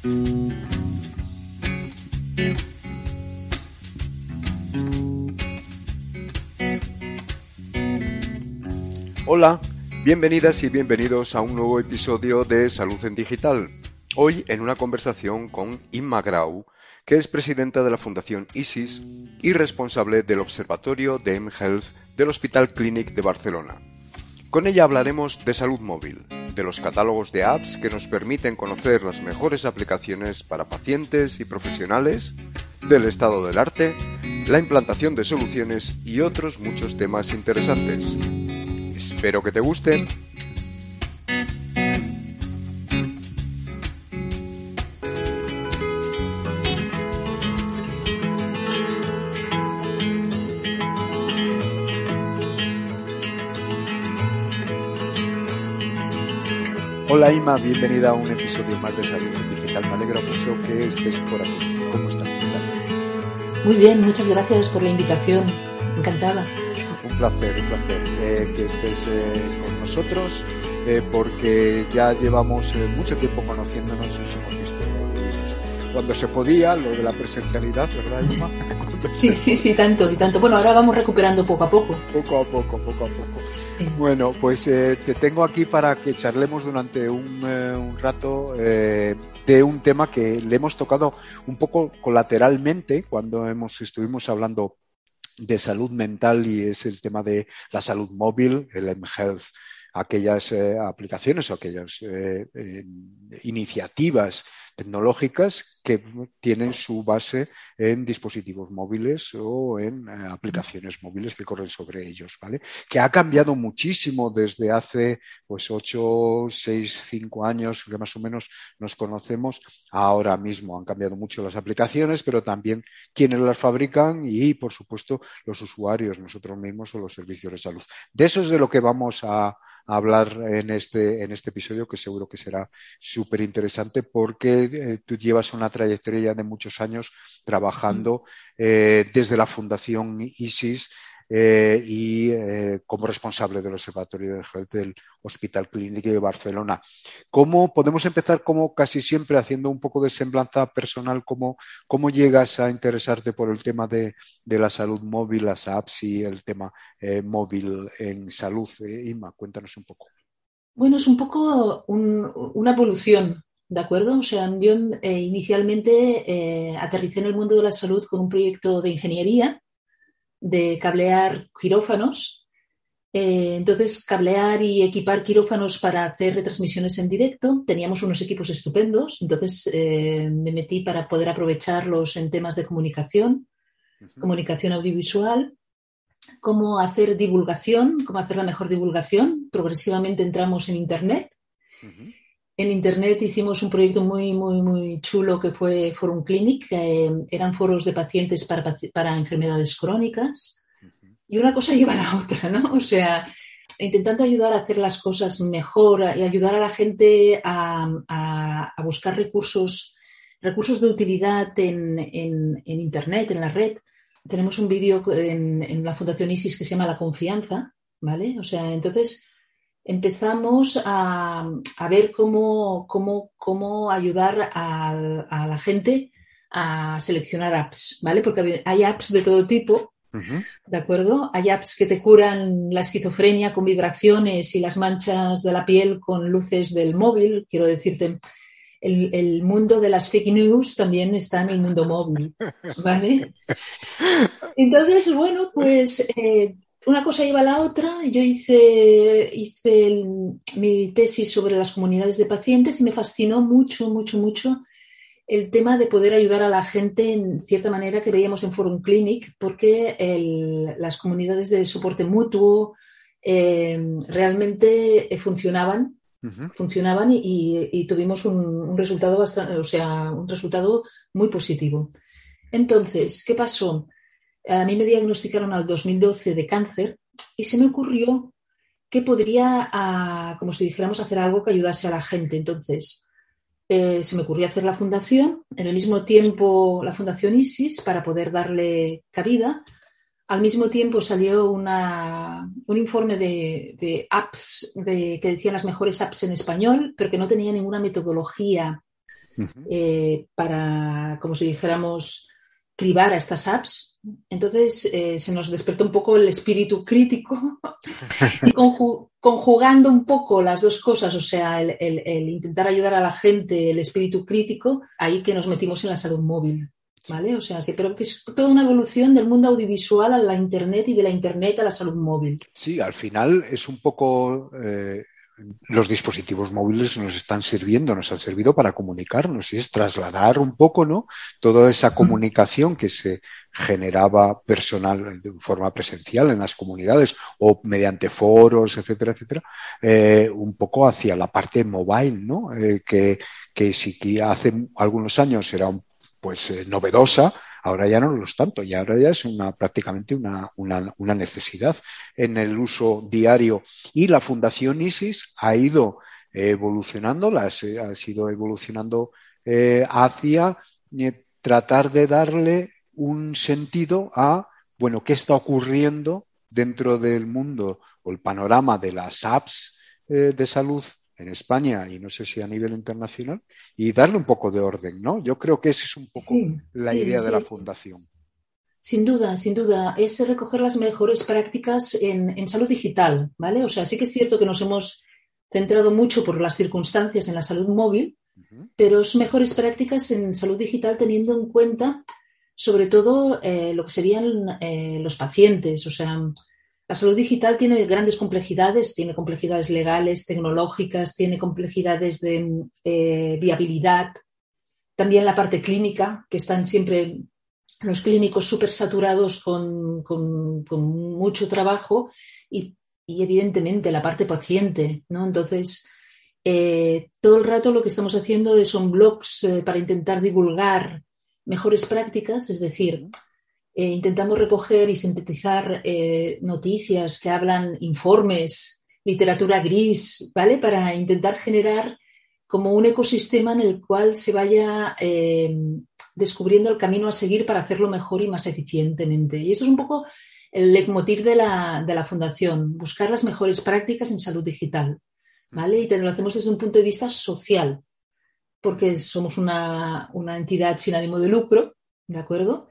Hola, bienvenidas y bienvenidos a un nuevo episodio de Salud en Digital. Hoy en una conversación con Inma Grau, que es presidenta de la Fundación ISIS y responsable del Observatorio de mHealth del Hospital Clínic de Barcelona. Con ella hablaremos de salud móvil, de los catálogos de apps que nos permiten conocer las mejores aplicaciones para pacientes y profesionales, del estado del arte, la implantación de soluciones y otros muchos temas interesantes. Espero que te guste. Hola Ima, bienvenida a un episodio más de Salud Digital. Me alegra mucho que estés por aquí. ¿Cómo estás? Muy bien, muchas gracias por la invitación. Encantada. Un placer, un placer eh, que estés eh, con nosotros eh, porque ya llevamos mucho tiempo conociéndonos visto cuando se podía, lo de la presencialidad, ¿verdad? Sí, sí, sí, tanto y tanto. Bueno, ahora vamos recuperando poco a poco. Poco a poco, poco a poco. Bueno, pues te tengo aquí para que charlemos durante un, un rato de un tema que le hemos tocado un poco colateralmente cuando hemos, estuvimos hablando de salud mental y es el tema de la salud móvil, el mHealth, aquellas eh, aplicaciones o aquellas eh, iniciativas tecnológicas que tienen su base en dispositivos móviles o en eh, aplicaciones móviles que corren sobre ellos, ¿vale? Que ha cambiado muchísimo desde hace pues ocho, seis, cinco años que más o menos nos conocemos. Ahora mismo han cambiado mucho las aplicaciones, pero también quienes las fabrican y, por supuesto, los usuarios, nosotros mismos o los servicios de salud. De eso es de lo que vamos a, hablar en este, en este episodio, que seguro que será súper interesante porque eh, tú llevas una trayectoria de muchos años trabajando eh, desde la Fundación ISIS eh, y como responsable del Observatorio de Health del Hospital Clínico de Barcelona. ¿Cómo podemos empezar, como casi siempre, haciendo un poco de semblanza personal? ¿Cómo, cómo llegas a interesarte por el tema de, la salud móvil, las apps y el tema móvil en salud? Inma, cuéntanos un poco. Bueno, es un poco una evolución, ¿de acuerdo? O sea, yo inicialmente aterricé en el mundo de la salud con un proyecto de ingeniería de cablear quirófanos. Eh, entonces, cablear y equipar quirófanos para hacer retransmisiones en directo. Teníamos unos equipos estupendos, entonces eh, me metí para poder aprovecharlos en temas de comunicación, comunicación audiovisual, cómo hacer divulgación, cómo hacer la mejor divulgación. Progresivamente entramos en Internet en Internet hicimos un proyecto muy, muy, muy chulo que fue Forum Clinic, eh, eran foros de pacientes para, para, enfermedades crónicas. Y una cosa lleva a la otra, ¿no? O sea, intentando ayudar a hacer las cosas mejor y ayudar a la gente a, a, buscar recursos, recursos de utilidad en, en, en, Internet, en la red. Tenemos un vídeo en, en la Fundación ISIS que se llama La Confianza, ¿vale? O sea, entonces empezamos a, ver cómo, cómo, ayudar a, la gente a seleccionar apps, ¿vale? Porque hay apps de todo tipo, ¿de acuerdo? Hay apps que te curan la esquizofrenia con vibraciones y las manchas de la piel con luces del móvil, quiero decirte. El, mundo de las fake news también está en el mundo móvil, ¿vale? Entonces, bueno, pues eh, una cosa lleva a la otra. Yo hice, hice mi tesis sobre las comunidades de pacientes y me fascinó mucho, mucho, mucho el tema de poder ayudar a la gente en cierta manera que veíamos en Forum Clinic, porque las comunidades de soporte mutuo em, realmente eh, funcionaban, funcionaban y, tuvimos un, un, resultado bastante, o sea, un resultado muy positivo. Entonces, ¿qué pasó? A mí me diagnosticaron al 2012 de cáncer y se me ocurrió que podría, ah, como si dijéramos, hacer algo que ayudase a la gente. Entonces, eh, se me ocurrió hacer la fundación, en el mismo tiempo la fundación ISIS para poder darle cabida. Al mismo tiempo salió una, un informe de, apps de, que decían las mejores apps en español, pero que no tenía ninguna metodología para, como si dijéramos, cribar a estas apps. Entonces se nos despertó un poco el espíritu crítico y conjugando un poco las dos cosas, o sea, el, intentar ayudar a la gente, el espíritu crítico, ahí que nos metimos en la salud móvil. ¿Vale? O sea, que, pero que es toda una evolución del mundo audiovisual a la Internet y de la Internet a la salud móvil. Sí, al final es un poco eh, los dispositivos móviles nos están sirviendo, nos han servido para comunicarnos y es trasladar un poco, ¿no? Toda esa comunicación que se generaba personal de forma presencial en las comunidades o mediante foros, etcétera, etcétera, eh, un poco hacia la parte mobile, ¿no? Eh, que, que si hace algunos años era pues eh, novedosa, Ahora ya no lo es tanto y ahora ya es una, prácticamente una, una, necesidad en el uso diario. Y la Fundación ISIS ha ido evolucionando, ha sido evolucionando eh, hacia eh, tratar de darle un sentido a, bueno, qué está ocurriendo dentro del mundo o el panorama de las apps eh, de salud en España y no sé si a nivel internacional y darle un poco de orden, ¿no? Yo creo que esa es un poco la idea de la fundación. Sin duda, sin duda, es recoger las mejores prácticas en, salud digital, ¿vale? O sea, sí que es cierto que nos hemos centrado mucho por las circunstancias en la salud móvil, pero es mejores prácticas en salud digital teniendo en cuenta sobre todo eh, lo que serían eh, los pacientes, o sea, la salud digital tiene grandes complejidades, tiene complejidades legales, tecnológicas, tiene complejidades de eh, viabilidad, también la parte clínica, que están siempre los clínicos súper saturados con, mucho trabajo y, evidentemente la parte paciente, ¿no? Entonces, eh, todo el rato lo que estamos haciendo son blogs eh, para intentar divulgar mejores prácticas, es decir, eh, intentamos recoger y sintetizar eh, noticias que hablan, informes, literatura gris, ¿vale? Para intentar generar como un ecosistema en el cual se vaya eh, descubriendo el camino a seguir para hacerlo mejor y más eficientemente. Y esto es un poco el leitmotiv de la, de la Fundación, buscar las mejores prácticas en salud digital, ¿vale? Y lo hacemos desde un punto de vista social, porque somos una, una entidad sin ánimo de lucro, ¿de acuerdo?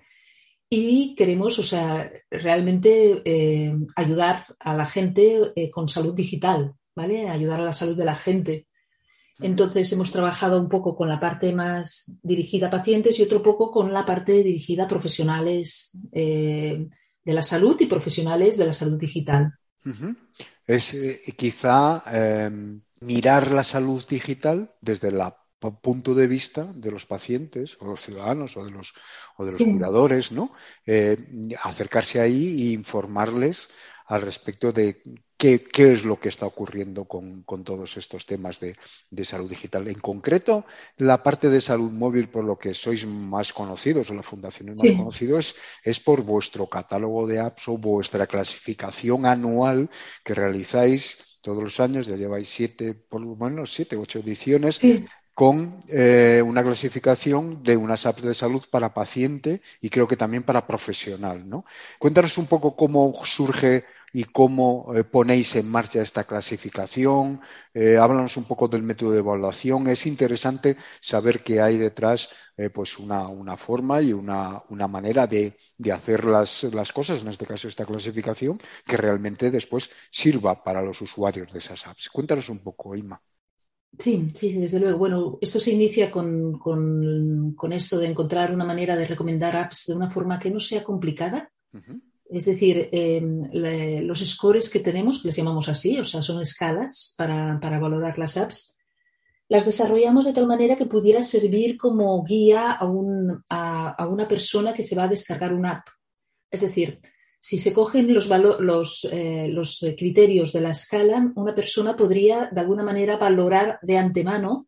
Y queremos, o sea, realmente eh, ayudar a la gente eh, con salud digital, ¿vale? Ayudar a la salud de la gente. Entonces hemos trabajado un poco con la parte más dirigida a pacientes y otro poco con la parte dirigida a profesionales eh, de la salud y profesionales de la salud digital. Es quizá mirar la salud digital desde la punto de vista de los pacientes o los ciudadanos o de los, o de los cuidadores, ¿no? Eh, acercarse ahí e informarles al respecto de qué, es lo que está ocurriendo con, todos estos temas de, salud digital. En concreto, la parte de salud móvil, por lo que sois más conocidos o la fundación es más conocido, es, por vuestro catálogo de apps o vuestra clasificación anual que realizáis todos los años, ya lleváis siete, por lo menos siete, ocho ediciones, con eh, una clasificación de unas apps de salud para paciente y creo que también para profesional. ¿no? Cuéntanos un poco cómo surge y cómo eh, ponéis en marcha esta clasificación. Eh, háblanos un poco del método de evaluación. Es interesante saber que hay detrás pues una, forma y una, manera de, de hacer las, las, cosas, en este caso esta clasificación, que realmente después sirva para los usuarios de esas apps. Cuéntanos un poco, Ima. Sí, sí, desde luego. Bueno, esto se inicia con, esto de encontrar una manera de recomendar apps de una forma que no sea complicada. Es decir, em, los scores que tenemos, les llamamos así, o sea, son escalas para, valorar las apps, las desarrollamos de tal manera que pudiera servir como guía a, a una persona que se va a descargar una app. Es decir, si se cogen los, eh, los, criterios de la escala, una persona podría de alguna manera valorar de antemano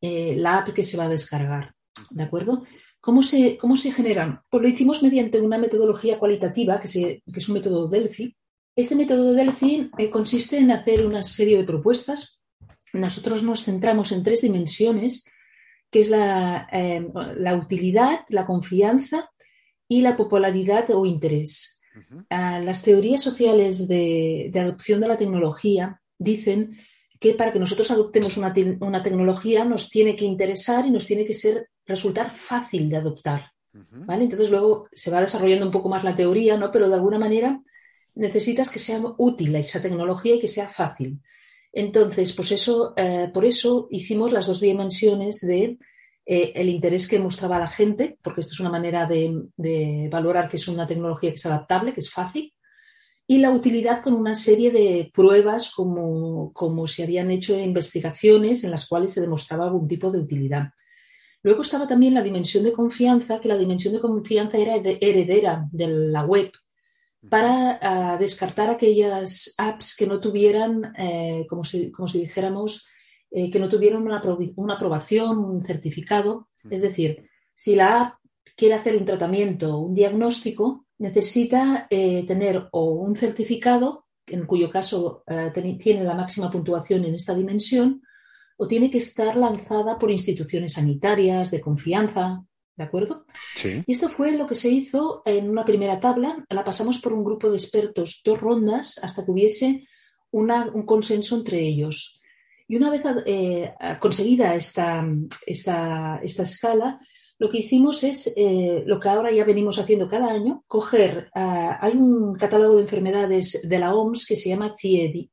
eh, la app que se va a descargar. ¿De acuerdo? ¿Cómo se, se generan? Pues lo hicimos mediante una metodología cualitativa, que, es un método Delphi. Este método de Delphi eh, consiste en hacer una serie de propuestas. Nosotros nos centramos en tres dimensiones, que es la utilidad, la confianza y la popularidad o interés. Ah, las teorías sociales de, adopción de la tecnología dicen que para que nosotros adoptemos una, una, tecnología nos tiene que interesar y nos tiene que ser, resultar fácil de adoptar. ¿vale? Entonces luego se va desarrollando un poco más la teoría, ¿no? pero de alguna manera necesitas que sea útil esa tecnología y que sea fácil. Entonces, pues eso, eh, por eso hicimos las dos dimensiones de eh, el interés que mostraba la gente, porque esto es una manera de, valorar que es una tecnología que es adaptable, que es fácil, y la utilidad con una serie de pruebas como, como se habían hecho investigaciones en las cuales se demostraba algún tipo de utilidad. Luego estaba también la dimensión de confianza, que la dimensión de confianza era heredera de la web para ah, descartar aquellas apps que no tuvieran, eh, como, si, como, si, dijéramos, eh, que no tuvieran una, aprobación, un certificado. Es decir, si la app quiere hacer un tratamiento, un diagnóstico, necesita eh, tener o un certificado, en cuyo caso tiene la máxima puntuación en esta dimensión, o tiene que estar lanzada por instituciones sanitarias de confianza, ¿De acuerdo? Sí. Y esto fue lo que se hizo en una primera tabla. La pasamos por un grupo de expertos, dos rondas, hasta que hubiese un consenso entre ellos. Y una vez eh, conseguida esta, esta, esta escala, lo que hicimos es eh, lo que ahora ya venimos haciendo cada año, coger, ah, hay un catálogo de enfermedades de la OMS que se llama CIE,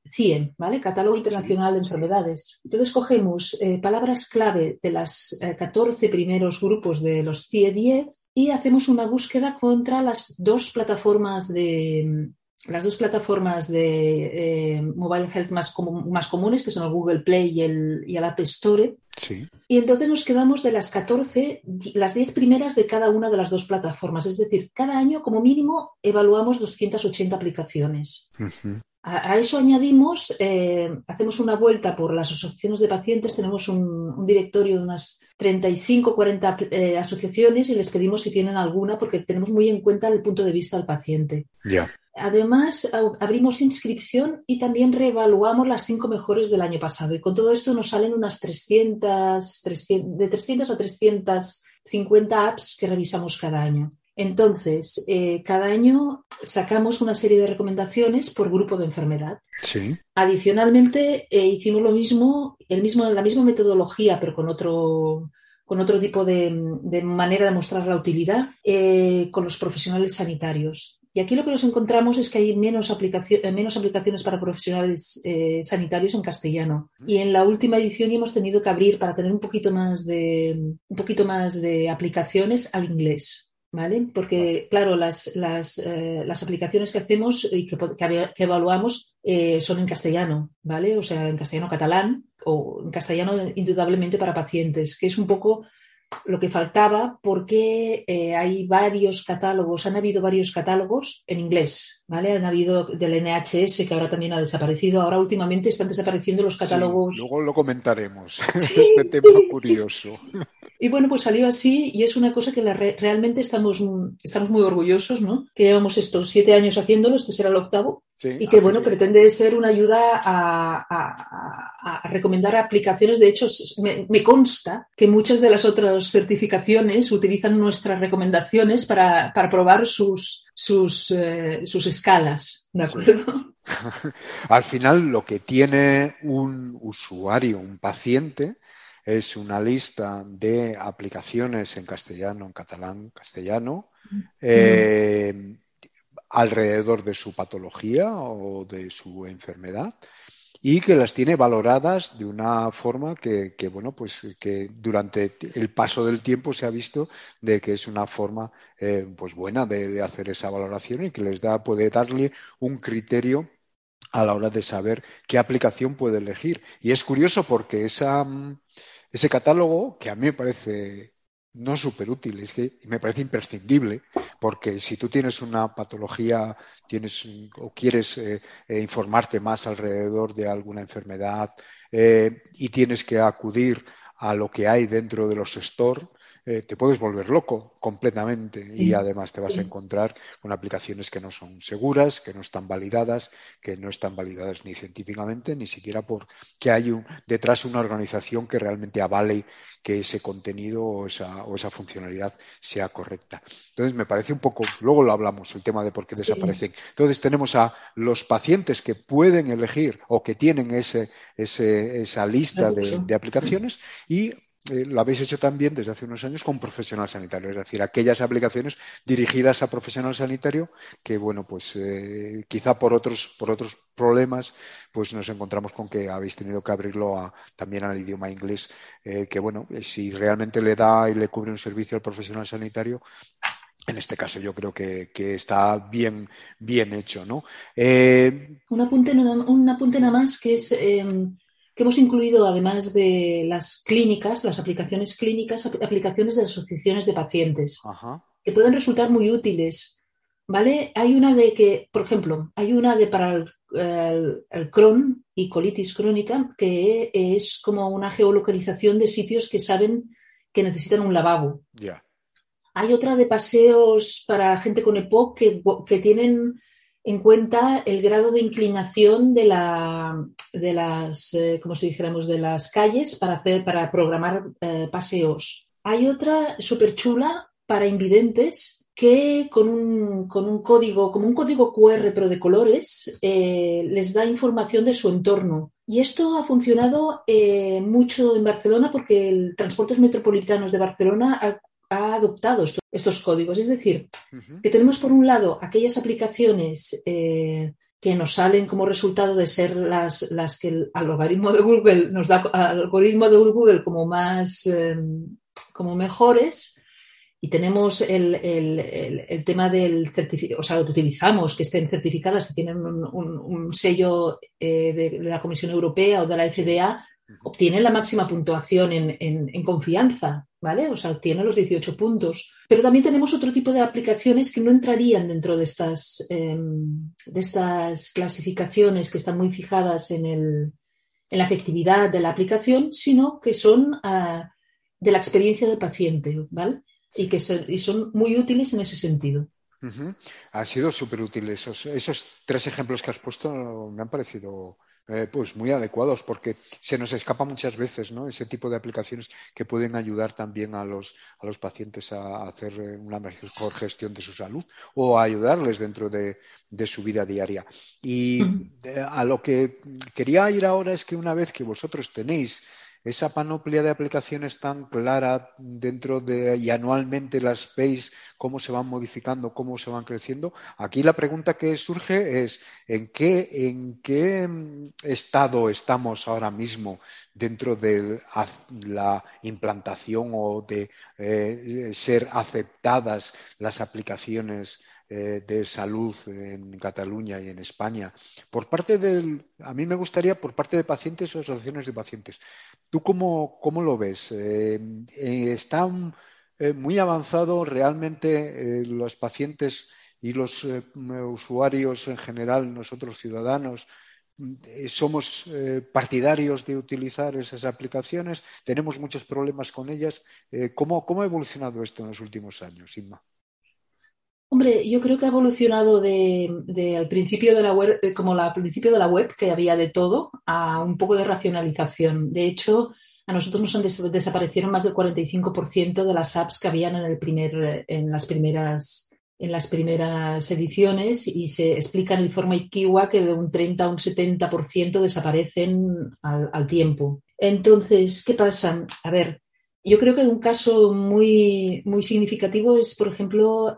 ¿vale? Catálogo Internacional de Enfermedades. Entonces cogemos eh, palabras clave de las 14 eh, primeros grupos de los CIE 10 y hacemos una búsqueda contra las dos plataformas de, las dos plataformas de mobile health más, más, comunes, que son el Google Play y el, y el App Store, y entonces nos quedamos de las 14, las 10 primeras de cada una de las dos plataformas. Es decir, cada año como mínimo evaluamos 280 aplicaciones. a, eso añadimos, eh, hacemos una vuelta por las asociaciones de pacientes, tenemos un, directorio de unas 35, 40 eh, asociaciones y les pedimos si tienen alguna porque tenemos muy en cuenta el punto de vista del paciente. Ya. Además, abrimos inscripción y también reevaluamos las cinco mejores del año pasado. Y con todo esto nos salen unas 300, 300 de 300 a 350 apps que revisamos cada año. Entonces, eh, cada año sacamos una serie de recomendaciones por grupo de enfermedad. Sí. Adicionalmente, eh, hicimos lo mismo, el mismo, la misma metodología, pero con otro, con otro tipo de, manera de mostrar la utilidad eh, con los profesionales sanitarios. Y aquí lo que nos encontramos es que hay menos, eh, menos aplicaciones para profesionales eh, sanitarios en castellano. Y en la última edición hemos tenido que abrir para tener un poquito más de, un poquito más de aplicaciones al inglés. ¿Vale? Porque, claro, las, las, eh, las aplicaciones que hacemos y que, que, evaluamos son en castellano, ¿vale? O sea, en castellano catalán o en castellano indudablemente para pacientes, que es un poco lo que faltaba porque eh, hay varios catálogos, han habido varios catálogos en inglés, ¿vale? Han habido del NHS que ahora también ha desaparecido, ahora últimamente están desapareciendo los catálogos. luego lo comentaremos, este tema curioso. Y bueno, pues salió así y es una cosa que realmente estamos, estamos muy orgullosos, ¿no? Que llevamos estos siete años haciéndolo, este será el octavo, y que, bueno, pretende ser una ayuda a, recomendar aplicaciones. De hecho, me, consta que muchas de las otras certificaciones utilizan nuestras recomendaciones para, probar sus, sus, eh, sus escalas. ¿De acuerdo? Al final, lo que tiene un usuario, un paciente, es una lista de aplicaciones en castellano, en catalán, castellano, mm. eh, alrededor de su patología o de su enfermedad y que las tiene valoradas de una forma que, bueno, pues que durante el paso del tiempo se ha visto de que es una forma eh, pues buena de, hacer esa valoración y que les da, puede darle un criterio a la hora de saber qué aplicación puede elegir. Y es curioso porque esa, ese catálogo, que a mí me parece no súper útil, es que me parece imprescindible, porque si tú tienes una patología tienes, o quieres eh, eh, informarte más alrededor de alguna enfermedad eh, y tienes que acudir a lo que hay dentro de los stores, eh, te puedes volver loco completamente y además te vas a encontrar con aplicaciones que no son seguras, que no están validadas, que no están validadas ni científicamente, ni siquiera por que hay un, detrás una organización que realmente avale que ese contenido o esa, o esa funcionalidad sea correcta. Entonces, me parece un poco, luego lo hablamos, el tema de por qué desaparecen. Entonces, tenemos a los pacientes que pueden elegir o que tienen ese, esa lista de, de aplicaciones y eh, lo habéis hecho también desde hace unos años con profesional sanitario, es decir, aquellas aplicaciones dirigidas a profesional sanitario que, bueno, pues eh, quizá por otros, por otros problemas, pues nos encontramos con que habéis tenido que abrirlo también al idioma inglés, eh, que, bueno, si realmente le da y le cubre un servicio al profesional sanitario, en este caso yo creo que, está bien, bien hecho, ¿no? un, apunte, un apunte nada más que es em, que hemos incluido, además de las clínicas, las aplicaciones clínicas, aplicaciones de asociaciones de pacientes, que pueden resultar muy útiles. ¿Vale? Hay una de que, por ejemplo, hay una de para el, el, Crohn y colitis crónica, que es como una geolocalización de sitios que saben que necesitan un lavabo. Hay otra de paseos para gente con EPOC que, que tienen en cuenta el grado de inclinación de, la, de las, eh, como si dijéramos, de las calles para, hacer, para programar eh, paseos. Hay otra súper chula para invidentes que con un, con un, código, como un código QR pero de colores, eh, les da información de su entorno. Y esto ha funcionado mucho en Barcelona porque el Transportes Metropolitanos de Barcelona ha adoptado estos códigos. Es decir, que tenemos por un lado aquellas aplicaciones eh, que nos salen como resultado de ser las, las que el algoritmo de Google nos da algoritmo de Google como más em, como mejores y tenemos el, tema del certificado, o sea, lo utilizamos, que estén certificadas, que tienen un, sello eh, de, la Comisión Europea o de la FDA, obtienen la máxima puntuación en, en confianza. ¿vale? O sea, tiene los 18 puntos. Pero también tenemos otro tipo de aplicaciones que no entrarían dentro de estas, em, de estas clasificaciones que están muy fijadas en, el, en, la efectividad de la aplicación, sino que son ah, de la experiencia del paciente, ¿vale? Y que y son muy útiles en ese sentido. Han sido súper útiles. Esos, esos tres ejemplos que has puesto me han parecido eh, pues muy adecuados porque se nos escapa muchas veces ¿no? ese tipo de aplicaciones que pueden ayudar también a los, a los pacientes a hacer eh, una mejor gestión de su salud o a ayudarles dentro de, de su vida diaria. Y a lo que quería ir ahora es que una vez que vosotros tenéis esa panoplia de aplicaciones tan clara dentro de y anualmente las veis cómo se van modificando, cómo se van creciendo. Aquí la pregunta que surge es ¿en qué, en qué estado estamos ahora mismo dentro de la implantación o de eh, ser aceptadas las aplicaciones de salud en Cataluña y en España. Por parte del, a mí me gustaría por parte de pacientes o asociaciones de pacientes. ¿Tú cómo, cómo lo ves? Eh, ¿Está muy avanzado realmente los pacientes y los usuarios en general, nosotros ciudadanos, eh, somos eh, partidarios de utilizar esas aplicaciones, tenemos muchos problemas con ellas. Eh, ¿cómo, ha evolucionado esto en los últimos años, Inma? Hombre, yo creo que ha evolucionado de, al principio de la web, como al principio de la web, que había de todo, a un poco de racionalización. De hecho, a nosotros nos desaparecieron más del 45% de las apps que habían en, el primer, en las primeras en las primeras ediciones y se explica en el informe Kiwa que de un 30 a un 70% desaparecen al, tiempo. Entonces, ¿qué pasa? A ver, yo creo que un caso muy, muy significativo es, por ejemplo,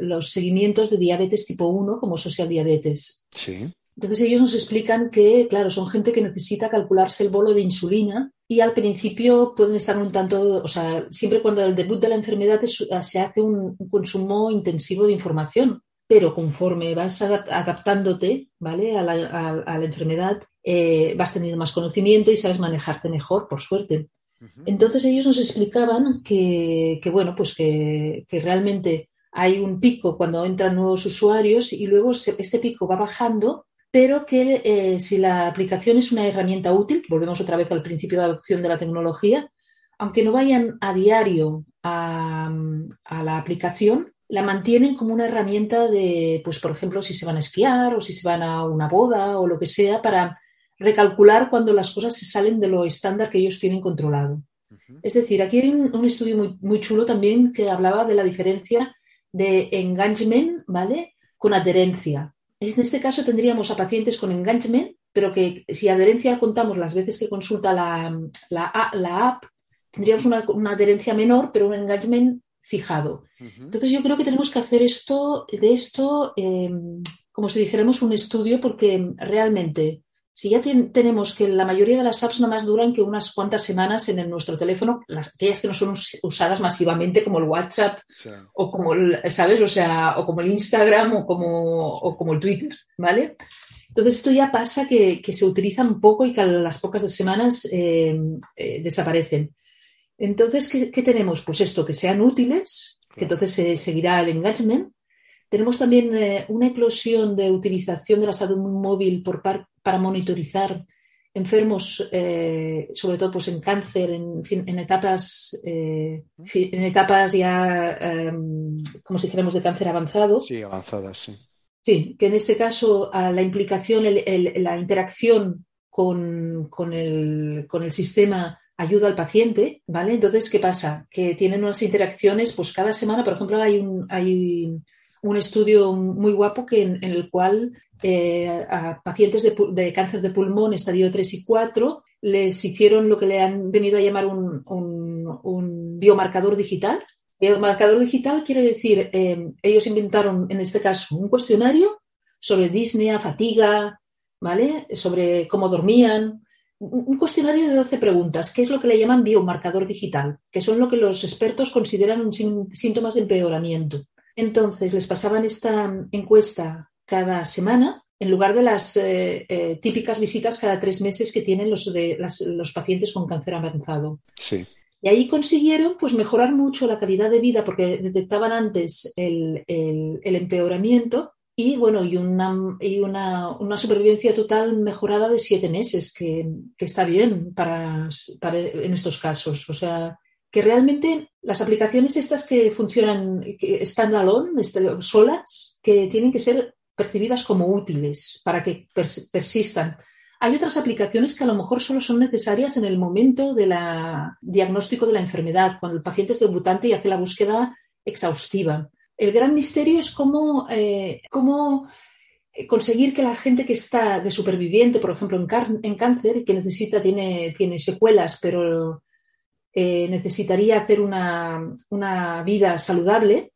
los seguimientos de diabetes tipo 1 como social diabetes. Sí. Entonces ellos nos explican que, claro, son gente que necesita calcularse el bolo de insulina y al principio pueden estar un tanto, o sea, siempre cuando el debut de la enfermedad se hace un, consumo intensivo de información, pero conforme vas adaptándote, ¿vale? A la, enfermedad, eh, vas teniendo más conocimiento y sabes manejarte mejor, por suerte. Entonces ellos nos explicaban que, bueno, pues que, realmente hay un pico cuando entran nuevos usuarios y luego este pico va bajando pero que eh, si la aplicación es una herramienta útil, volvemos otra vez al principio de adopción de la tecnología, aunque no vayan a diario a, la aplicación, la mantienen como una herramienta de, pues por ejemplo, si se van a esquiar o si se van a una boda o lo que sea, para recalcular cuando las cosas se salen de lo estándar que ellos tienen controlado. Es decir, aquí hay un, estudio muy, muy, chulo también que hablaba de la diferencia de engagement, ¿vale? Con adherencia. En este caso tendríamos a pacientes con engagement, pero que si adherencia contamos las veces que consulta la, la, app, tendríamos una, adherencia menor, pero un engagement fijado. Entonces yo creo que tenemos que hacer esto, de esto, em, como si dijéramos un estudio, porque realmente si ya tenemos que la mayoría de las apps no más duran que unas cuantas semanas en nuestro teléfono, las, aquellas que no son usadas masivamente como el WhatsApp o como el, ¿sabes? O sea, o como el Instagram o como, o como el Twitter, ¿vale? Entonces esto ya pasa que, que se utilizan poco y que a las pocas de semanas eh, eh, desaparecen. Entonces, ¿qué, ¿qué, tenemos? Pues esto, que sean útiles, que entonces se seguirá el engagement, tenemos también eh, una eclosión de utilización de la salud móvil por para monitorizar enfermos, eh, sobre todo pues, en cáncer, en, etapas, eh, en etapas ya, em, como si dijéramos, de cáncer avanzado. Sí, avanzadas, sí. Sí, que en este caso la implicación, la interacción con, con, el, con el sistema ayuda al paciente, ¿vale? Entonces, ¿qué pasa? Que tienen unas interacciones, pues cada semana, por ejemplo, hay un, hay un estudio muy guapo que, en, el cual eh, a pacientes de, cáncer de pulmón estadio 3 y 4 les hicieron lo que le han venido a llamar un, biomarcador digital. Biomarcador digital quiere decir, eh, ellos inventaron en este caso un cuestionario sobre disnea, fatiga, ¿vale? Sobre cómo dormían, un cuestionario de 12 preguntas, que es lo que le llaman biomarcador digital, que son lo que los expertos consideran síntomas de empeoramiento. Entonces, les pasaban esta encuesta cada semana en lugar de las eh, eh, típicas visitas cada tres meses que tienen los, de, los pacientes con cáncer avanzado. Sí. Y ahí consiguieron pues, mejorar mucho la calidad de vida porque detectaban antes el, empeoramiento y, bueno, y, una, y una, supervivencia total mejorada de siete meses, que, está bien para, para, en estos casos. O sea, que realmente las aplicaciones estas que funcionan standalone, este, solas, que tienen que ser percibidas como útiles para que persistan. Hay otras aplicaciones que a lo mejor solo son necesarias en el momento del diagnóstico de la enfermedad, cuando el paciente es debutante y hace la búsqueda exhaustiva. El gran misterio es cómo, eh, cómo conseguir que la gente que está de superviviente, por ejemplo, en, en cáncer que necesita, tiene, tiene secuelas, pero eh, necesitaría hacer una, vida saludable,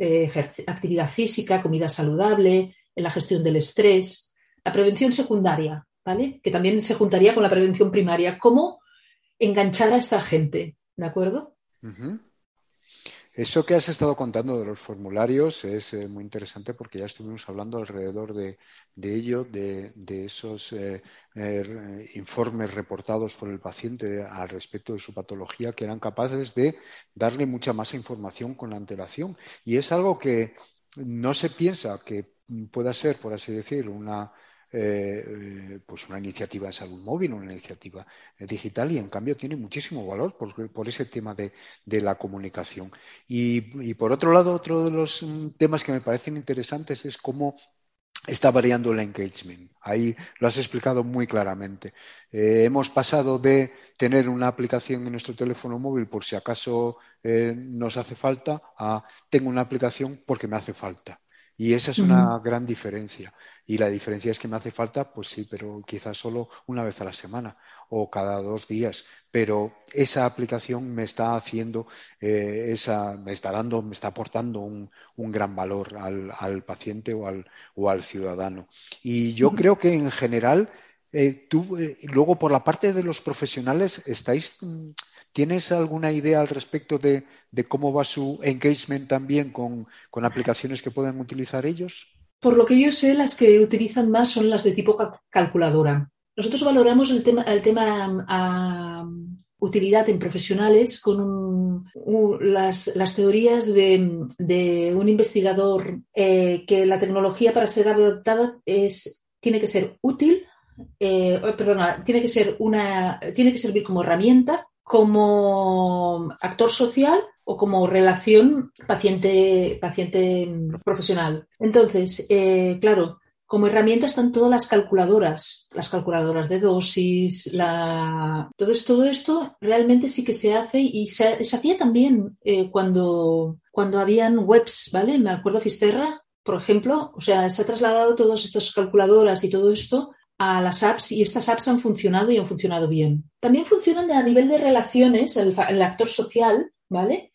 eh, actividad física, comida saludable, en la gestión del estrés, la prevención secundaria, ¿vale? Que también se juntaría con la prevención primaria. ¿Cómo enganchar a esta gente? ¿De acuerdo? Eso que has estado contando de los formularios es eh, muy interesante porque ya estuvimos hablando alrededor de, ello, de, esos eh, eh, informes reportados por el paciente al respecto de su patología que eran capaces de darle mucha más información con antelación. Y es algo que no se piensa que pueda ser, por así decir, una eh, pues una iniciativa de salud móvil, una iniciativa eh, digital y en cambio tiene muchísimo valor por, ese tema de, la comunicación. Y, por otro lado, otro de los mm, temas que me parecen interesantes es cómo está variando el engagement. Ahí lo has explicado muy claramente. Eh, hemos pasado de tener una aplicación en nuestro teléfono móvil por si acaso nos hace falta a tengo una aplicación porque me hace falta. Y esa es una gran diferencia. Y la diferencia es que me hace falta, pues sí, pero quizás solo una vez a la semana o cada dos días. Pero esa aplicación me está haciendo, eh, esa, me está dando, me está aportando un, un gran valor al, al, paciente o al, o al ciudadano. Y yo creo que en general, eh, tú, eh, luego por la parte de los profesionales, estáis mm, ¿Tienes alguna idea al respecto de, cómo va su engagement también con, aplicaciones que puedan utilizar ellos? Por lo que yo sé, las que utilizan más son las de tipo calculadora. Nosotros valoramos el tema, el tema utilidad en profesionales con las, teorías de, un investigador eh, que la tecnología para ser adoptada es, tiene que ser útil, eh, perdona, tiene que ser una, tiene que servir como herramienta como actor social o como relación paciente-paciente profesional. Entonces, eh, claro, como herramienta están todas las calculadoras, las calculadoras de dosis, la... esto, todo esto realmente sí que se hace y se, hacía también eh, cuando, cuando habían webs, ¿vale? Me acuerdo Fisterra, por ejemplo, o sea, se ha trasladado todas estas calculadoras y todo esto a las apps y estas apps han funcionado y han funcionado bien. También funcionan a nivel de relaciones, el, el actor social, ¿vale?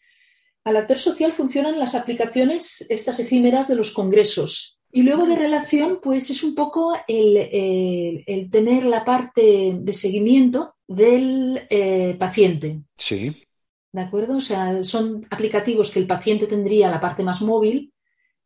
Al actor social funcionan las aplicaciones, estas efímeras de los congresos. Y luego de relación, pues es un poco el, tener la parte de seguimiento del eh, paciente. Sí. ¿De acuerdo? O sea, son aplicativos que el paciente tendría la parte más móvil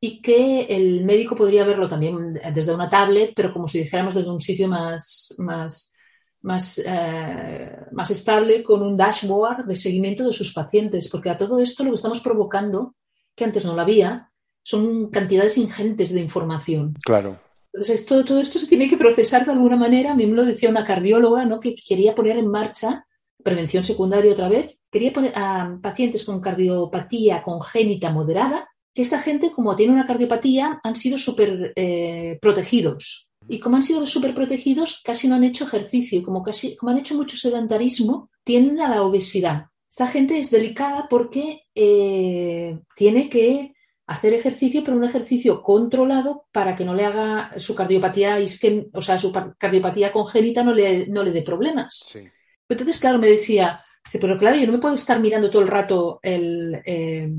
y que el médico podría verlo también desde una tablet, pero como si dijéramos desde un sitio más, más, más, eh, más estable con un dashboard de seguimiento de sus pacientes, porque a todo esto lo que estamos provocando, que antes no lo había, son cantidades ingentes de información. Claro. Entonces, todo, esto se tiene que procesar de alguna manera. A mí me lo decía una cardióloga ¿no? que quería poner en marcha prevención secundaria otra vez. Quería poner a pacientes con cardiopatía congénita moderada, que esta gente, como tiene una cardiopatía, han sido súper eh, protegidos. Y como han sido súper protegidos, casi no han hecho ejercicio. Como, casi, como han hecho mucho sedentarismo, tienden a la obesidad. Esta gente es delicada porque eh, tiene que hacer ejercicio, pero un ejercicio controlado para que no le haga su cardiopatía o sea, su cardiopatía congénita no le, no le dé problemas. Entonces, claro, me decía, pero claro, yo no me puedo estar mirando todo el rato el, eh,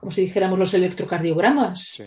como si dijéramos, los electrocardiogramas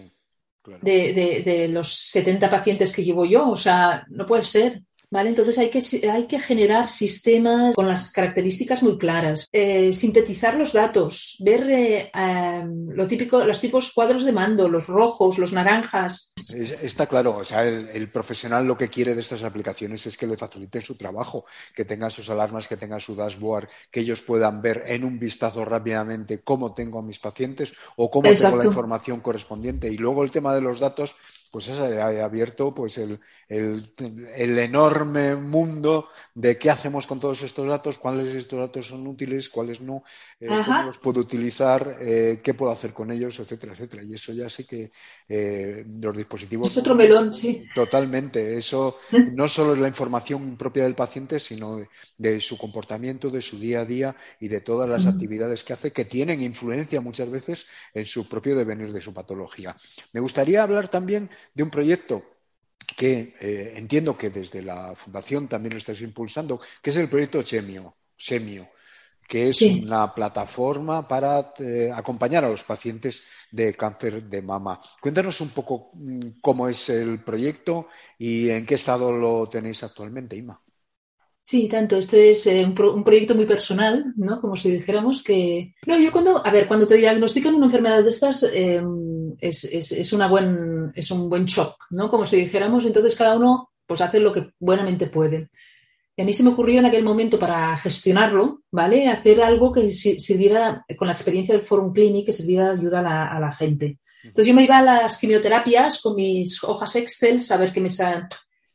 de, de, los 70 pacientes que llevo yo. O sea, no puede ser. ¿Vale? Entonces hay que, hay que generar sistemas con las características muy claras, eh, sintetizar los datos, ver eh, em, lo típico, los tipos cuadros de mando, los rojos, los naranjas. Está claro, o sea, el, profesional lo que quiere de estas aplicaciones es que le facilite su trabajo, que tenga sus alarmas, que tenga su dashboard, que ellos puedan ver en un vistazo rápidamente cómo tengo a mis pacientes o cómo tengo la información correspondiente. Y luego el tema de los datos, pues eso ha abierto pues el, el, enorme mundo de qué hacemos con todos estos datos, cuáles de estos datos son útiles, cuáles no, eh, cómo los puedo utilizar, eh, qué puedo hacer con ellos, etcétera, etcétera. Y eso ya sí que eh, los dispositivos. Es otro melón, sí. Totalmente. Eso no solo es la información propia del paciente, sino de, su comportamiento, de su día a día y de todas las actividades que hace que tienen influencia muchas veces en su propio devenir de su patología. Me gustaría hablar también de un proyecto que eh, entiendo que desde la Fundación también lo estáis impulsando, que es el proyecto Semio que es una plataforma para eh, acompañar a los pacientes de cáncer de mama. Cuéntanos un poco mm, cómo es el proyecto y en qué estado lo tenéis actualmente, Ima. Sí, tanto. Este es eh, un, proyecto muy personal, ¿no? Como si dijéramos que. No, yo cuando. A ver, cuando te diagnostican una enfermedad de estas, em, es, es, una buen, es un buen shock, ¿no? Como si dijéramos, entonces cada uno pues hace lo que buenamente puede. Y a mí se me ocurrió en aquel momento para gestionarlo, ¿vale? Hacer algo que sirviera, con la experiencia del Forum Clinic, que sirviera de ayuda a la, a la gente. Entonces yo me iba a las quimioterapias con mis hojas Excel, saber qué me,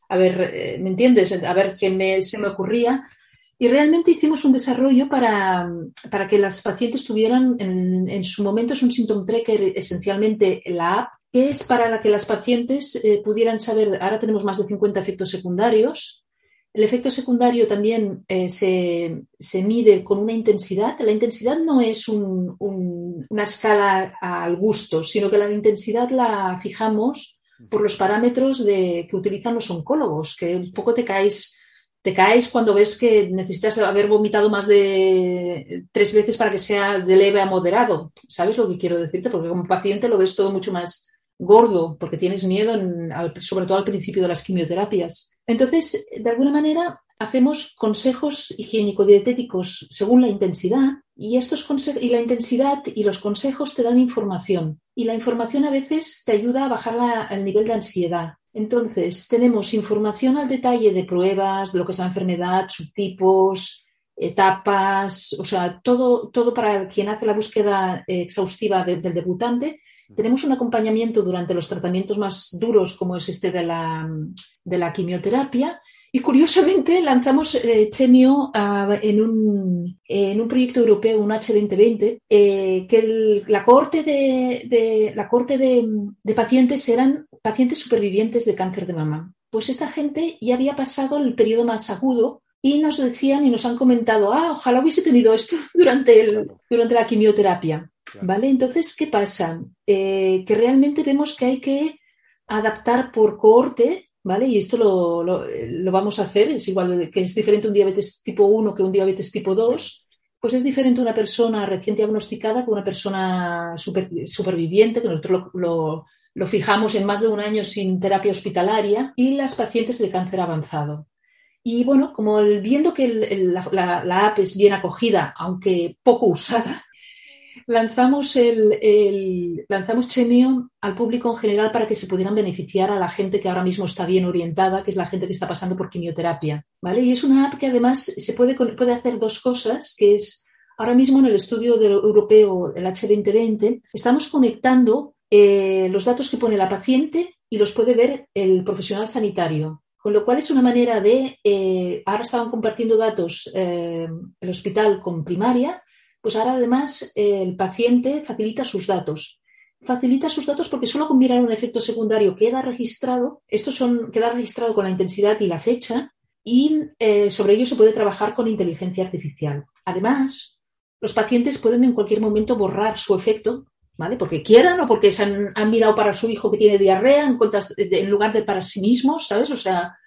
a ver, ¿me entiendes? A ver qué se me ocurría. Y realmente hicimos un desarrollo para, que las pacientes tuvieran en, su momento, es un symptom tracker esencialmente la app, que es para la que las pacientes eh, pudieran saber, ahora tenemos más de 50 efectos secundarios. El efecto secundario también eh, se, mide con una intensidad. La intensidad no es una escala al gusto, sino que la intensidad la fijamos por los parámetros de, que utilizan los oncólogos, que un poco te caes, te caes cuando ves que necesitas haber vomitado más de tres veces para que sea de leve a moderado. ¿Sabes lo que quiero decirte? Porque como paciente lo ves todo mucho más gordo, porque tienes miedo, sobre todo al principio de las quimioterapias. Entonces, de alguna manera, hacemos consejos higiénico-dietéticos según la intensidad y, estos y la intensidad y los consejos te dan información. Y la información a veces te ayuda a bajar el nivel de ansiedad. Entonces, tenemos información al detalle de pruebas, de lo que es la enfermedad, subtipos, etapas, o sea, todo, todo para quien hace la búsqueda exhaustiva del debutante. Tenemos un acompañamiento durante los tratamientos más duros, como es este de la, de la quimioterapia, Y curiosamente lanzamos eh, Chemio en, un, en, un, proyecto europeo, un H2020, eh, que la cohorte, de, la corte de, de, pacientes eran pacientes supervivientes de cáncer de mama. Pues esta gente ya había pasado el periodo más agudo y nos decían y nos han comentado, ah, ojalá hubiese tenido esto durante, el, durante la quimioterapia. ¿Vale? Entonces, ¿qué pasa? Eh, que realmente vemos que hay que adaptar por cohorte, ¿vale? Y esto lo, lo, vamos a hacer, es igual que es diferente un diabetes tipo 1 que un diabetes tipo 2, pues es diferente una persona recién diagnosticada que una persona superviviente, que nosotros lo, lo fijamos en más de un año sin terapia hospitalaria, y las pacientes de cáncer avanzado. Y bueno, como viendo que la, app es bien acogida, aunque poco usada, lanzamos, el, lanzamos Chemio al público en general para que se pudieran beneficiar a la gente que ahora mismo está bien orientada, que es la gente que está pasando por quimioterapia. ¿vale? Y es una app que además se puede, puede hacer dos cosas, que es ahora mismo en el estudio europeo, el H2020, estamos conectando eh, los datos que pone la paciente y los puede ver el profesional sanitario. Con lo cual es una manera de, eh, ahora estaban compartiendo datos eh, el hospital con primaria, pues ahora además eh, el paciente facilita sus datos. Facilita sus datos porque solo con mirar un efecto secundario queda registrado, estos son, queda registrado con la intensidad y la fecha, y sobre ello se puede trabajar con inteligencia artificial. Además, los pacientes pueden en cualquier momento borrar su efecto ¿vale? Porque quieran o porque se han, mirado para su hijo que tiene diarrea en, lugar de para sí mismos, ¿sabes? O sea,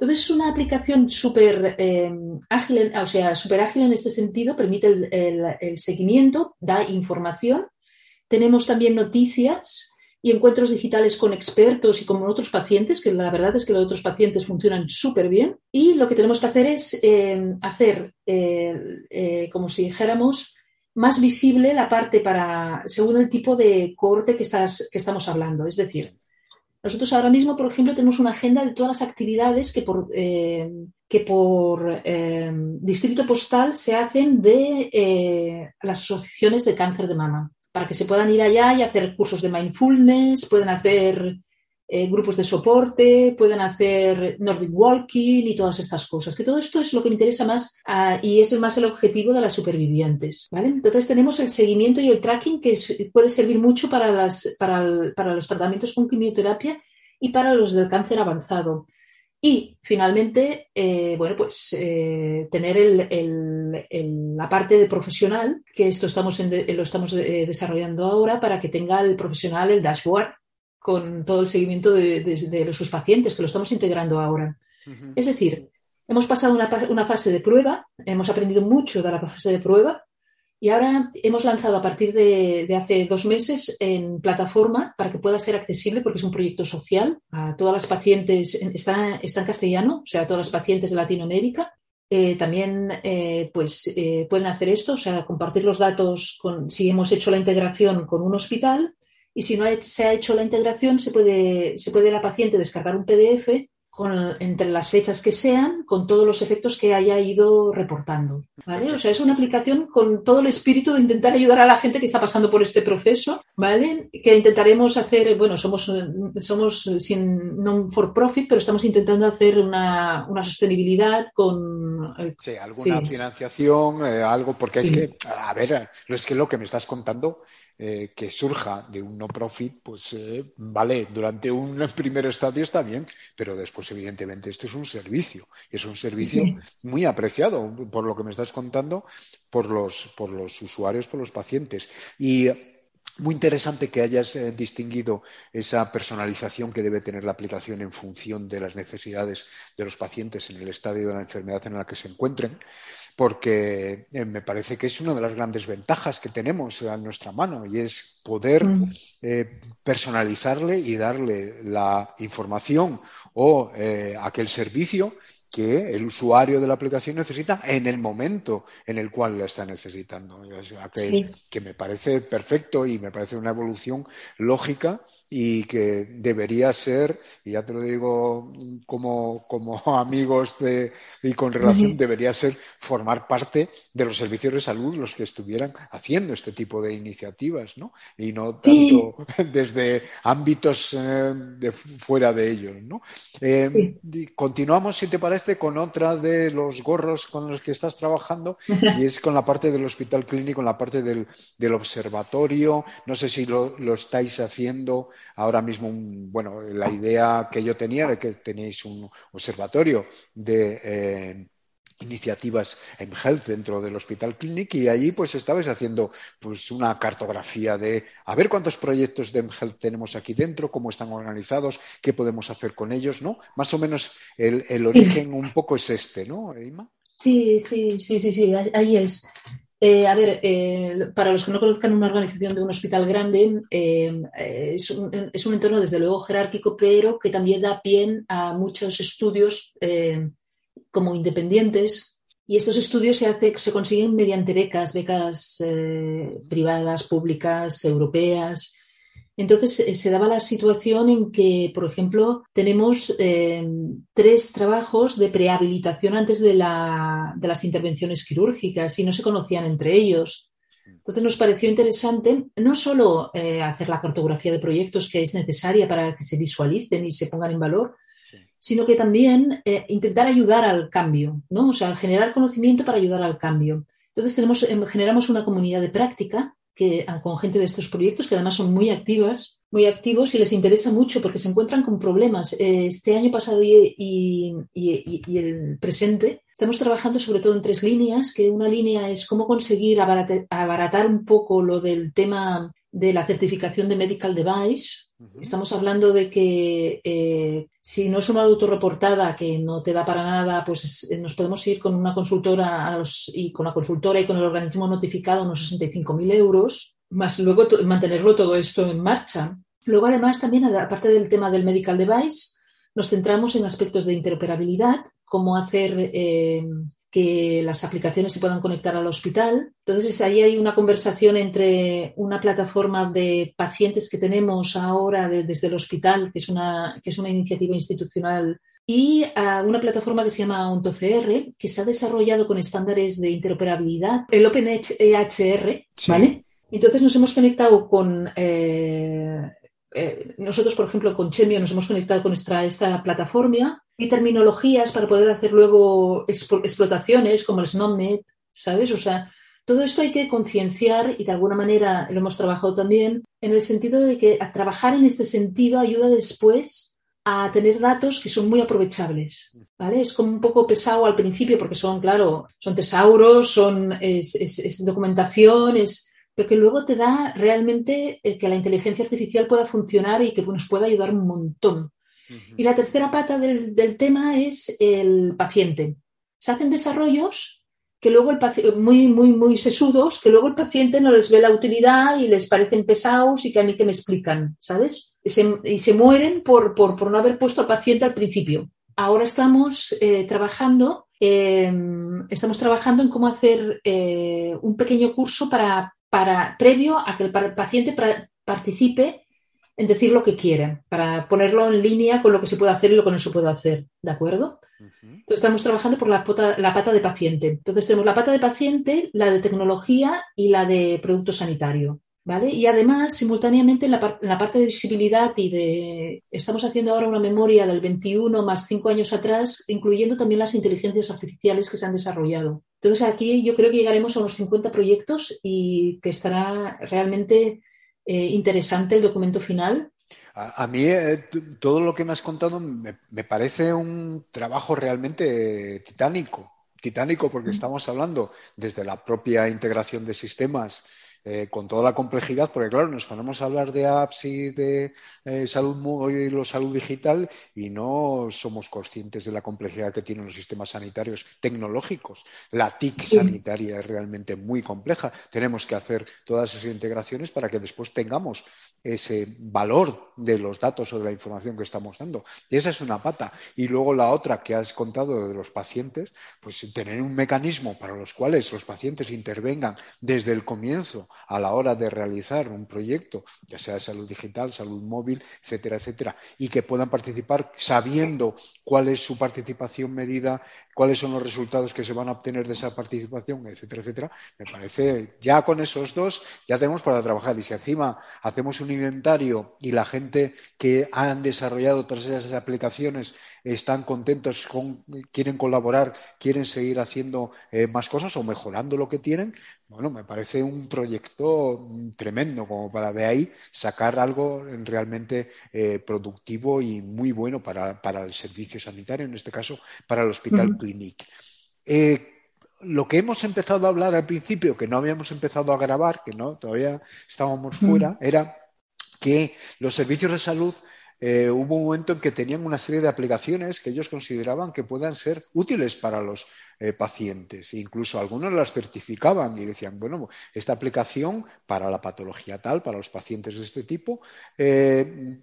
entonces es una aplicación súper eh, ágil, o sea, súper ágil en este sentido, permite el, seguimiento, da información. Tenemos también noticias y encuentros digitales con expertos y con otros pacientes, que la verdad es que los otros pacientes funcionan súper bien. Y lo que tenemos que hacer es eh, hacer, eh, como si dijéramos, más visible la parte para, según el tipo de corte que, estás, que estamos hablando. Es decir, nosotros ahora mismo, por ejemplo, tenemos una agenda de todas las actividades que por, eh, que por eh, distrito postal se hacen de eh, las asociaciones de cáncer de mama, para que se puedan ir allá y hacer cursos de mindfulness, pueden hacer eh, grupos de soporte, pueden hacer Nordic Walking y todas estas cosas. Que todo esto es lo que me interesa más ah, y es más el objetivo de las supervivientes. ¿vale? Entonces tenemos el seguimiento y el tracking que puede servir mucho para, los tratamientos con quimioterapia y para los del cáncer avanzado. Y finalmente, eh, bueno, pues eh, tener la parte de profesional, que esto estamos lo estamos desarrollando ahora para que tenga el profesional el dashboard con todo el seguimiento de, sus pacientes, que lo estamos integrando ahora. Es decir, hemos pasado una, fase de prueba, hemos aprendido mucho de la fase de prueba y ahora hemos lanzado a partir de, hace dos meses en plataforma para que pueda ser accesible porque es un proyecto social. A todas las pacientes, está, está en castellano, o sea, a todas las pacientes de Latinoamérica. Eh, también eh, pues, eh, pueden hacer esto, o sea, compartir los datos con, si hemos hecho la integración con un hospital y si no se ha hecho la integración, se puede, se puede la paciente descargar un PDF con, entre las fechas que sean, con todos los efectos que haya ido reportando. ¿vale? O sea, es una aplicación con todo el espíritu de intentar ayudar a la gente que está pasando por este proceso, ¿vale? Que intentaremos hacer, bueno, somos, somos sin non for profit, pero estamos intentando hacer una, una sostenibilidad con. Eh, sí, alguna financiación, eh, algo, porque es que, a ver, es que lo que me estás contando eh, que surja de un no profit, pues eh, vale, durante un primer estadio está bien, pero después evidentemente esto es un servicio, es un servicio muy apreciado por lo que me estás contando por los, por los usuarios, por los pacientes. Y muy interesante que hayas eh, distinguido esa personalización que debe tener la aplicación en función de las necesidades de los pacientes en el estadio de la enfermedad en la que se encuentren porque eh, me parece que es una de las grandes ventajas que tenemos a nuestra mano y es poder eh, personalizarle y darle la información o eh, aquel servicio que el usuario de la aplicación necesita en el momento en el cual la está necesitando. que me parece perfecto y me parece una evolución lógica y que debería ser, y ya te lo digo como, como amigos de, y con relación, debería ser formar parte de los servicios de salud los que estuvieran haciendo este tipo de iniciativas, ¿no? Y no tanto desde ámbitos eh, de fuera de ellos, ¿no? Eh, continuamos, si te parece, con otra de los gorros con los que estás trabajando y es con la parte del hospital clínico, con la parte del, del observatorio. No sé si lo, lo estáis haciendo ahora mismo, bueno, la idea que yo tenía era que tenéis un observatorio de eh, iniciativas en health dentro del Hospital Clinic y allí pues estabais haciendo pues una cartografía de a ver cuántos proyectos de health tenemos aquí dentro, cómo están organizados, qué podemos hacer con ellos, ¿no? Más o menos el, origen un poco es este, ¿no, Ima? Sí, sí, sí, sí, sí, ahí es. Eh, a ver, eh, para los que no conozcan una organización de un hospital grande, eh, es, un, es, un, entorno desde luego jerárquico, pero que también da pie a muchos estudios como independientes. Y estos estudios se, hace, se consiguen mediante becas, becas privadas, públicas, europeas. Entonces eh, se daba la situación en que, por ejemplo, tenemos eh, tres trabajos de prehabilitación antes de, las intervenciones quirúrgicas y no se conocían entre ellos. Entonces nos pareció interesante no solo eh, hacer la cartografía de proyectos que es necesaria para que se visualicen y se pongan en valor, sino que también intentar ayudar al cambio, ¿no? O sea, generar conocimiento para ayudar al cambio. Entonces tenemos, generamos una comunidad de práctica que, ah, con gente de estos proyectos que además son muy activas, muy activos y les interesa mucho porque se encuentran con problemas. Eh, este año pasado y, el presente estamos trabajando sobre todo en tres líneas, que una línea es cómo conseguir abaratar un poco lo del tema de la certificación de medical device. Estamos hablando de que eh, si no es una autorreportada que no te da para nada, pues nos podemos ir con una consultora y con la consultora y con el organismo notificado unos 65.000 euros, más luego mantenerlo todo esto en marcha. Luego, además, también, aparte del tema del medical device, nos centramos en aspectos de interoperabilidad, cómo hacer eh, que las aplicaciones se puedan conectar al hospital. Entonces, ahí hay una conversación entre una plataforma de pacientes que tenemos ahora desde el hospital, que es una, que es una iniciativa institucional, y una plataforma que se llama OntoCR, que se ha desarrollado con estándares de interoperabilidad, el OpenEHR, ¿vale? Entonces nos hemos conectado con eh, eh, nosotros, por ejemplo, con Chemio nos hemos conectado con esta, esta plataforma y terminologías para poder hacer luego explotaciones como el SNOMED, ¿sabes? O sea, todo esto hay que concienciar y de alguna manera lo hemos trabajado también en el sentido de que trabajar en este sentido ayuda después a tener datos que son muy aprovechables, ¿vale? Es como un poco pesado al principio porque son, claro, son tesauros, son, es, es documentación, pero que luego te da realmente que la inteligencia artificial pueda funcionar y que nos pueda ayudar un montón. Y la tercera pata del, tema es el paciente. Se hacen desarrollos que luego el muy, muy, muy sesudos, que luego el paciente no les ve la utilidad y les parecen pesados y que a mí que me explican, ¿sabes? Y se, mueren por, por, no haber puesto al paciente al principio. Ahora estamos eh, trabajando, em, estamos trabajando en cómo hacer eh, un pequeño curso para para, previo a que el paciente participe en decir lo que quiere, para ponerlo en línea con lo que se puede hacer y lo que no se puede hacer, ¿de acuerdo? Entonces estamos trabajando por la pata, la pata de paciente. Entonces tenemos la pata de paciente, la de tecnología y la de producto sanitario. Y además, simultáneamente, en la, parte de visibilidad y de... Estamos haciendo ahora una memoria del 21 más 5 años atrás, incluyendo también las inteligencias artificiales que se han desarrollado. Entonces, aquí yo creo que llegaremos a unos 50 proyectos y que estará realmente eh, interesante el documento final. A, mí eh, todo lo que me has contado me, parece un trabajo realmente titánico. Titánico porque estamos hablando desde la propia integración de sistemas eh, con toda la complejidad, porque claro, nos ponemos a hablar de apps y de eh, salud y lo salud digital y no somos conscientes de la complejidad que tienen los sistemas sanitarios tecnológicos. La TIC sanitaria es realmente muy compleja. Tenemos que hacer todas esas integraciones para que después tengamos ese valor de los datos o de la información que estamos dando. Y esa es una pata. Y luego la otra que has contado de los pacientes, pues tener un mecanismo para los cuales los pacientes intervengan desde el comienzo a la hora de realizar un proyecto, ya sea salud digital, salud móvil, etcétera, etcétera, y que puedan participar sabiendo cuál es su participación medida, cuáles son los resultados que se van a obtener de esa participación, etcétera, etcétera, me parece, ya con esos dos, ya tenemos para trabajar. Y si encima hacemos un inventario y la gente que han desarrollado todas esas aplicaciones están contentos, con, quieren colaborar, quieren seguir haciendo eh, más cosas o mejorando lo que tienen, bueno, me parece un proyecto tremendo como para de ahí sacar algo realmente eh, productivo y muy bueno para, el servicio sanitario, en este caso para el Hospital Clinic. Eh, lo que hemos empezado a hablar al principio, que no habíamos empezado a grabar, que no, todavía estábamos fuera, era que los servicios de salud eh, hubo un momento en que tenían una serie de aplicaciones que ellos consideraban que puedan ser útiles para los eh, pacientes. Incluso algunos las certificaban y decían, bueno, esta aplicación para la patología tal, para los pacientes de este tipo, eh,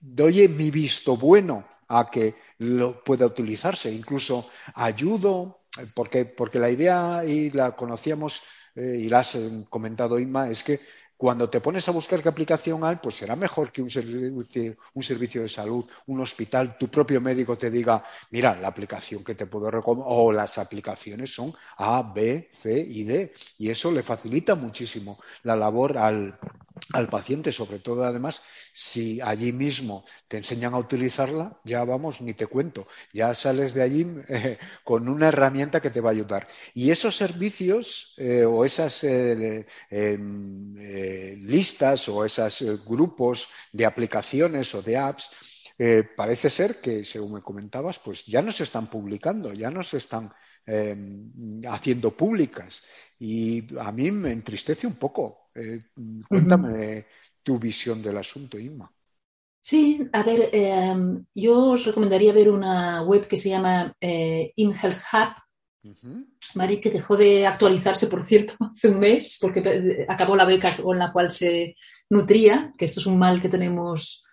doy mi visto bueno a que lo pueda utilizarse. Incluso ayudo, porque, porque la idea, y la conocíamos y la has comentado, Inma, es que cuando te pones a buscar qué aplicación hay, pues será mejor que un servicio, un servicio de salud, un hospital, tu propio médico te diga, mira, la aplicación que te puedo recomendar, o las aplicaciones son A, B, C y D. Y eso le facilita muchísimo la labor al, al paciente, sobre todo además si allí mismo te enseñan a utilizarla, ya vamos, ni te cuento, ya sales de allí eh, con una herramienta que te va a ayudar. Y esos servicios eh, o esas eh, em, listas o esos grupos de aplicaciones o de apps, parece ser que, según me comentabas, pues ya no se están publicando, ya no se están em, haciendo públicas. Y a mí me entristece un poco eh, cuéntame tu visión del asunto, Inma. Sí, a ver, em, yo os recomendaría ver una web que se llama eh, InHealth Hub, que dejó de actualizarse, por cierto, hace un mes, porque eh, acabó la beca con la cual se nutría, que esto es un mal que tenemos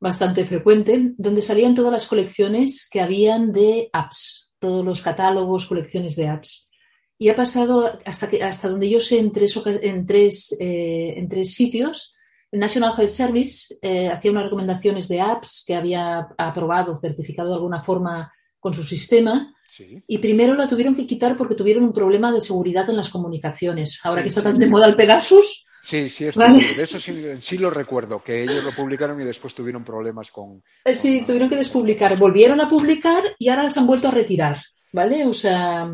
bastante frecuente, donde salían todas las colecciones que habían de apps, todos los catálogos, colecciones de apps y ha pasado hasta, que, hasta donde yo sé en tres, en tres, eh, en tres sitios. El National Health Service eh, hacía unas recomendaciones de apps que había aprobado, certificado de alguna forma con su sistema. Y primero la tuvieron que quitar porque tuvieron un problema de seguridad en las comunicaciones. Ahora que está tan de moda el Pegasus. Sí, sí, eso sí, lo recuerdo, que ellos lo publicaron y después tuvieron problemas con. Eh, sí, tuvieron que despublicar. Volvieron a publicar y ahora las han vuelto a retirar. ¿Vale? O sea,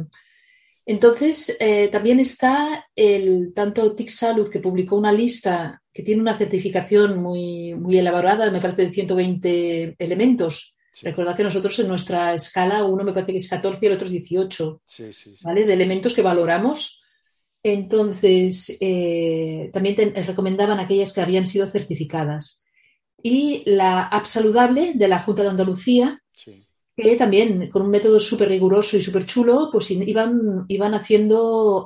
entonces, eh, también está el tanto TIC Salud, que publicó una lista que tiene una certificación muy, muy elaborada, me parece de 120 elementos. Recordad que nosotros en nuestra escala, uno me parece que es 14 y el otro es 18, ¿vale? De elementos que valoramos. Entonces, eh, también recomendaban aquellas que habían sido certificadas. Y la app saludable de la Junta de Andalucía, que también con un método súper riguroso y súper chulo, pues iban, iban haciendo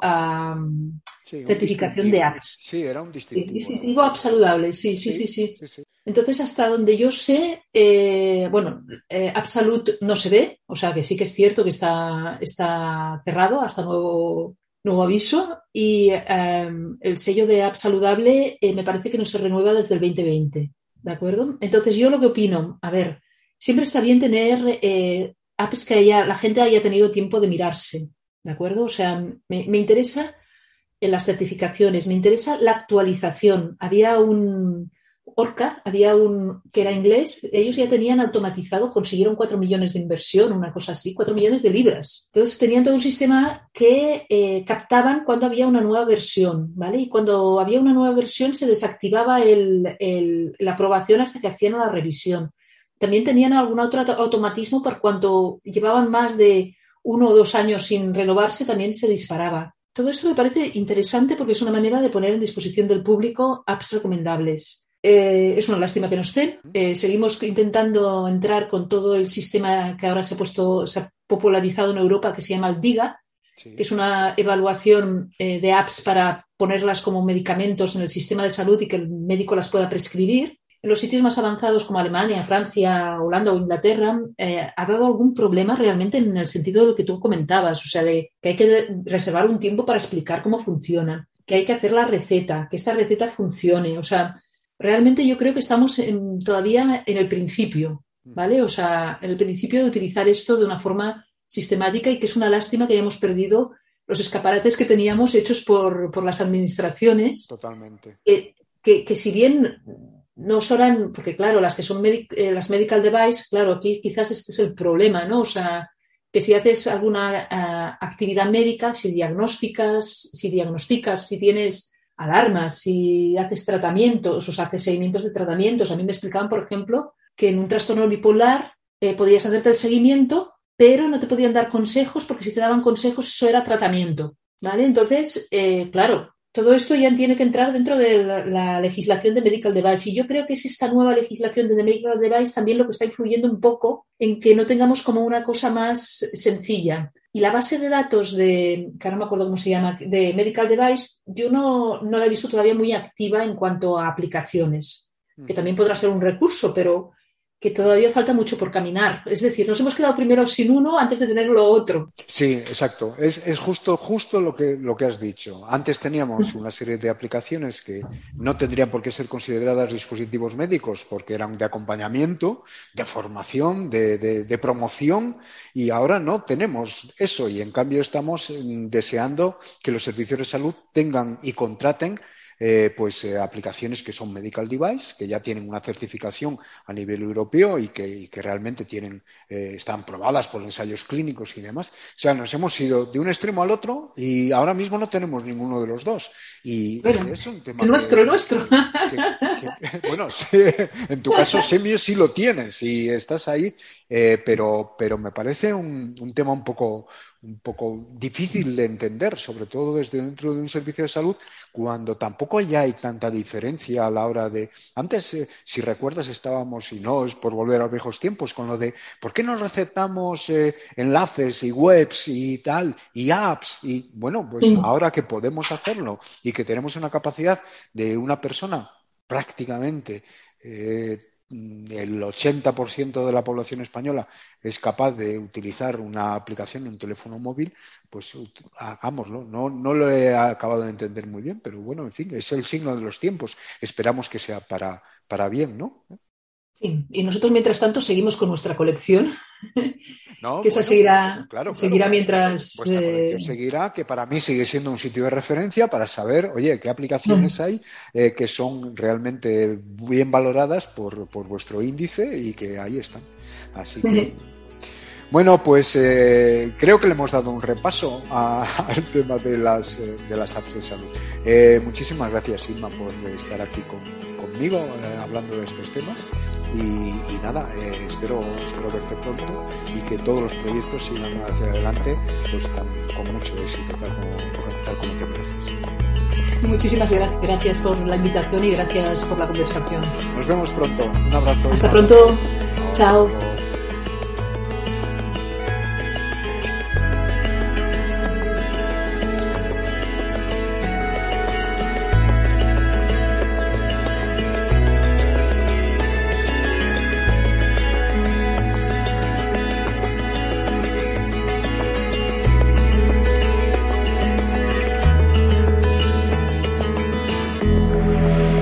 certificación de apps. Sí, era un distintivo. Digo app saludable, sí sí sí, sí, Entonces, hasta donde yo sé, eh, bueno, eh, App Salud no se ve, o sea que sí que es cierto que está, está cerrado hasta nuevo, nuevo aviso y em, el sello de App Saludable eh, me parece que no se renueva desde el 2020, ¿de acuerdo? Entonces, yo lo que opino, a ver, siempre está bien tener eh, apps que la gente haya tenido tiempo de mirarse, ¿de acuerdo? O sea, me, interesa en las certificaciones, me interesa la actualización. Había un Orca, había un que era inglés, ellos ya tenían automatizado, consiguieron cuatro millones de inversión, una cosa así, cuatro millones de libras. Entonces tenían todo un sistema que eh, captaban cuando había una nueva versión, ¿vale? Y cuando había una nueva versión se desactivaba la aprobación hasta que hacían la revisión. También tenían algún otro automatismo por cuanto llevaban más de uno o dos años sin renovarse, también se disparaba. Todo esto me parece interesante porque es una manera de poner en disposición del público apps recomendables. Eh, es una lástima que no estén. Eh, seguimos intentando entrar con todo el sistema que ahora se ha puesto, se ha popularizado en Europa, que se llama el DIGA, que es una evaluación eh, de apps para ponerlas como medicamentos en el sistema de salud y que el médico las pueda prescribir. En los sitios más avanzados como Alemania, Francia, Holanda o Inglaterra, eh, ha dado algún problema realmente en el sentido de lo que tú comentabas, o sea, de que hay que reservar un tiempo para explicar cómo funciona, que hay que hacer la receta, que esta receta funcione. O sea, realmente yo creo que estamos todavía en el principio, ¿vale? O sea, en el principio de utilizar esto de una forma sistemática y que es una lástima que hayamos perdido los escaparates que teníamos hechos por, las administraciones. Totalmente. que, si bien no son, porque claro, las que son eh, las medical device, claro, aquí quizás este es el problema, ¿no? O sea, que si haces alguna eh, actividad médica, si diagnósticas, si diagnosticas, si tienes alarmas, si haces tratamientos, o sea, haces seguimientos de tratamientos. A mí me explicaban, por ejemplo, que en un trastorno bipolar eh, podías hacerte el seguimiento, pero no te podían dar consejos porque si te daban consejos eso era tratamiento. ¿Vale? Entonces, claro, todo esto ya tiene que entrar dentro de la, legislación de medical device. Y yo creo que es esta nueva legislación de medical device también lo que está influyendo un poco en que no tengamos como una cosa más sencilla. Y la base de datos de, que ahora no me acuerdo cómo se llama, de medical device, yo no, no la he visto todavía muy activa en cuanto a aplicaciones, que mm. también podrá ser un recurso, pero que todavía falta mucho por caminar. Es decir, nos hemos quedado primero sin uno antes de tener lo otro. Sí, exacto. Es, justo, justo lo que, lo que has dicho. Antes teníamos una serie de aplicaciones que no tendrían por qué ser consideradas dispositivos médicos porque eran de acompañamiento, de formación, de, de promoción y ahora no tenemos eso y en cambio estamos mm, deseando que los servicios de salud tengan y contraten eh, pues eh, aplicaciones que son medical device, que ya tienen una certificación a nivel europeo y que, realmente tienen, eh, están probadas por ensayos clínicos y demás. O sea, nos hemos ido de un extremo al otro y ahora mismo no tenemos ninguno de los dos. Y es un tema. El nuestro, el nuestro. bueno, en tu caso, Semio sí lo tienes y estás ahí, pero, pero me parece un, un tema un poco, un poco difícil de entender, sobre todo desde dentro de un servicio de salud, cuando tampoco ya hay tanta diferencia a la hora de. Antes, eh, si recuerdas, estábamos, y no es por volver a viejos tiempos, con lo de ¿por qué no recetamos eh, enlaces y webs y tal, y apps? Y bueno, pues ahora que podemos hacerlo y que tenemos una capacidad de una persona prácticamente eh, el 80% de la población española es capaz de utilizar una aplicación un teléfono móvil, pues hagámoslo. No, no lo he acabado de entender muy bien, pero bueno, en fin, es el signo de los tiempos. Esperamos que sea para, para bien, ¿no? Sí, y nosotros mientras tanto seguimos con nuestra colección, que esa seguirá, seguirá mientras... Vuestra colección eh, seguirá, que para mí sigue siendo un sitio de referencia para saber, oye, qué aplicaciones hay eh, que son realmente bien valoradas por, por vuestro índice y que ahí están. Así que... Bueno, pues eh, creo que le hemos dado un repaso al tema de las, de las apps de salud. muchísimas gracias, Inma, por estar aquí conmigo hablando de estos temas y, nada, eh, espero, espero verte pronto y que todos los proyectos sigan hacia adelante pues con mucho éxito, tal como, como te mereces. Muchísimas gracias por la invitación y gracias por la conversación. Nos vemos pronto. Un abrazo. Hasta pronto. Chao.